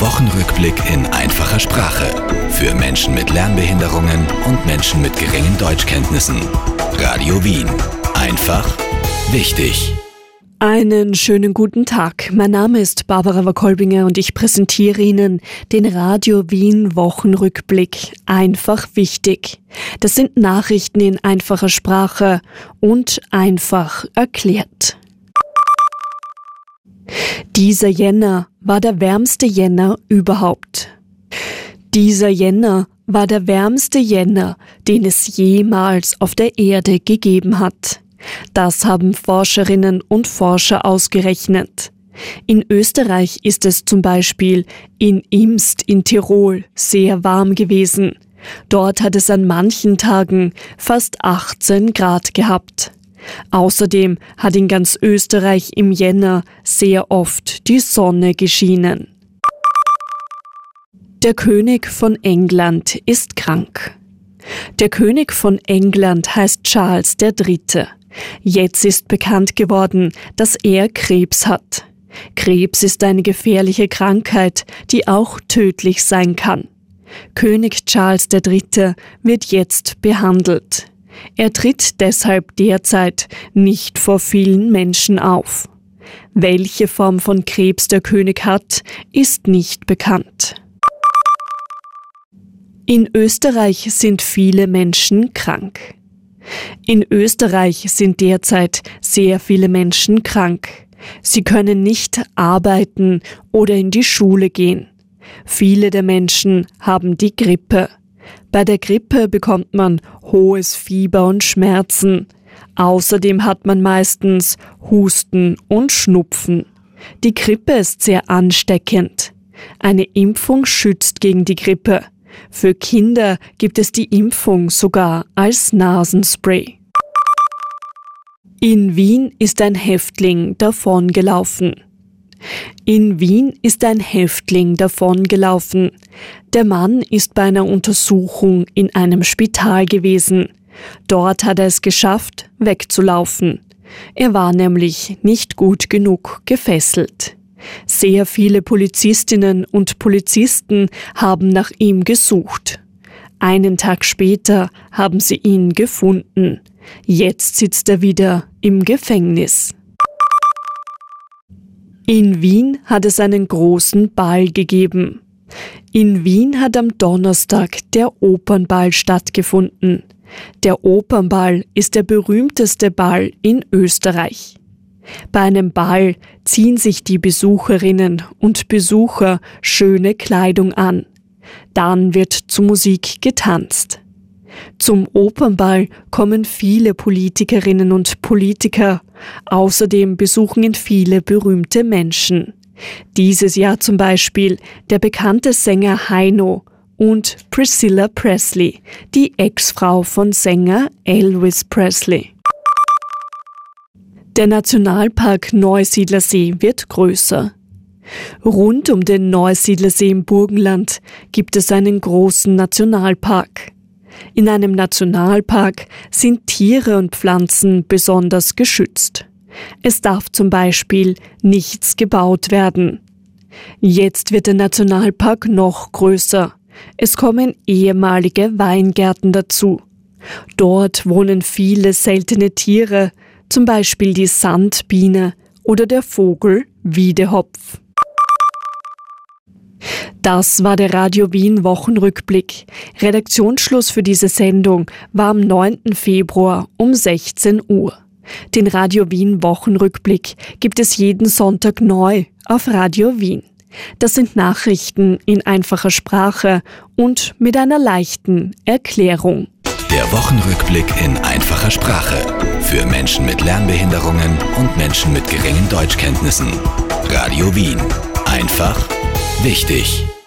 Wochenrückblick in einfacher Sprache. Für Menschen mit Lernbehinderungen und Menschen mit geringen Deutschkenntnissen. Radio Wien. Einfach wichtig. Einen schönen guten Tag. Mein Name ist Barbara Wakolbinger und ich präsentiere Ihnen den Radio Wien Wochenrückblick. Einfach wichtig. Das sind Nachrichten in einfacher Sprache und einfach erklärt. Dieser Jänner war der wärmste Jänner überhaupt. Dieser Jänner war der wärmste Jänner, den es jemals auf der Erde gegeben hat. Das haben Forscherinnen und Forscher ausgerechnet. In Österreich ist es zum Beispiel in Imst in Tirol sehr warm gewesen. Dort hat es an manchen Tagen fast 18 Grad gehabt. Außerdem hat in ganz Österreich im Jänner sehr oft die Sonne geschienen. Der König von England ist krank. Der König von England heißt Charles III. Jetzt ist bekannt geworden, dass er Krebs hat. Krebs ist eine gefährliche Krankheit, die auch tödlich sein kann. König Charles III. wird jetzt behandelt. Er tritt deshalb derzeit nicht vor vielen Menschen auf. Welche Form von Krebs der König hat, ist nicht bekannt. In Österreich sind viele Menschen krank. In Österreich sind derzeit sehr viele Menschen krank. Sie können nicht arbeiten oder in die Schule gehen. Viele der Menschen haben die Grippe. Bei der Grippe bekommt man hohes Fieber und Schmerzen. Außerdem hat man meistens Husten und Schnupfen. Die Grippe ist sehr ansteckend. Eine Impfung schützt gegen die Grippe. Für Kinder gibt es die Impfung sogar als Nasenspray. In Wien ist ein Häftling davongelaufen. In Wien ist ein Häftling davongelaufen. Der Mann ist bei einer Untersuchung in einem Spital gewesen. Dort hat er es geschafft, wegzulaufen. Er war nämlich nicht gut genug gefesselt. Sehr viele Polizistinnen und Polizisten haben nach ihm gesucht. Einen Tag später haben sie ihn gefunden. Jetzt sitzt er wieder im Gefängnis. In Wien hat es einen großen Ball gegeben. In Wien hat am Donnerstag der Opernball stattgefunden. Der Opernball ist der berühmteste Ball in Österreich. Bei einem Ball ziehen sich die Besucherinnen und Besucher schöne Kleidung an. Dann wird zu Musik getanzt. Zum Opernball kommen viele Politikerinnen und Politiker. Außerdem besuchen ihn viele berühmte Menschen. Dieses Jahr zum Beispiel der bekannte Sänger Heino und Priscilla Presley, die Ex-Frau von Sänger Elvis Presley. Der Nationalpark Neusiedlersee wird größer. Rund um den Neusiedlersee im Burgenland gibt es einen großen Nationalpark. In einem Nationalpark sind Tiere und Pflanzen besonders geschützt. Es darf zum Beispiel nichts gebaut werden. Jetzt wird der Nationalpark noch größer. Es kommen ehemalige Weingärten dazu. Dort wohnen viele seltene Tiere, zum Beispiel die Sandbiene oder der Vogel Wiedehopf. Das war der Radio Wien Wochenrückblick. Redaktionsschluss für diese Sendung war am 9. Februar um 16 Uhr. Den Radio Wien Wochenrückblick gibt es jeden Sonntag neu auf Radio Wien. Das sind Nachrichten in einfacher Sprache und mit einer leichten Erklärung. Der Wochenrückblick in einfacher Sprache. Für Menschen mit Lernbehinderungen und Menschen mit geringen Deutschkenntnissen. Radio Wien. Einfach wichtig.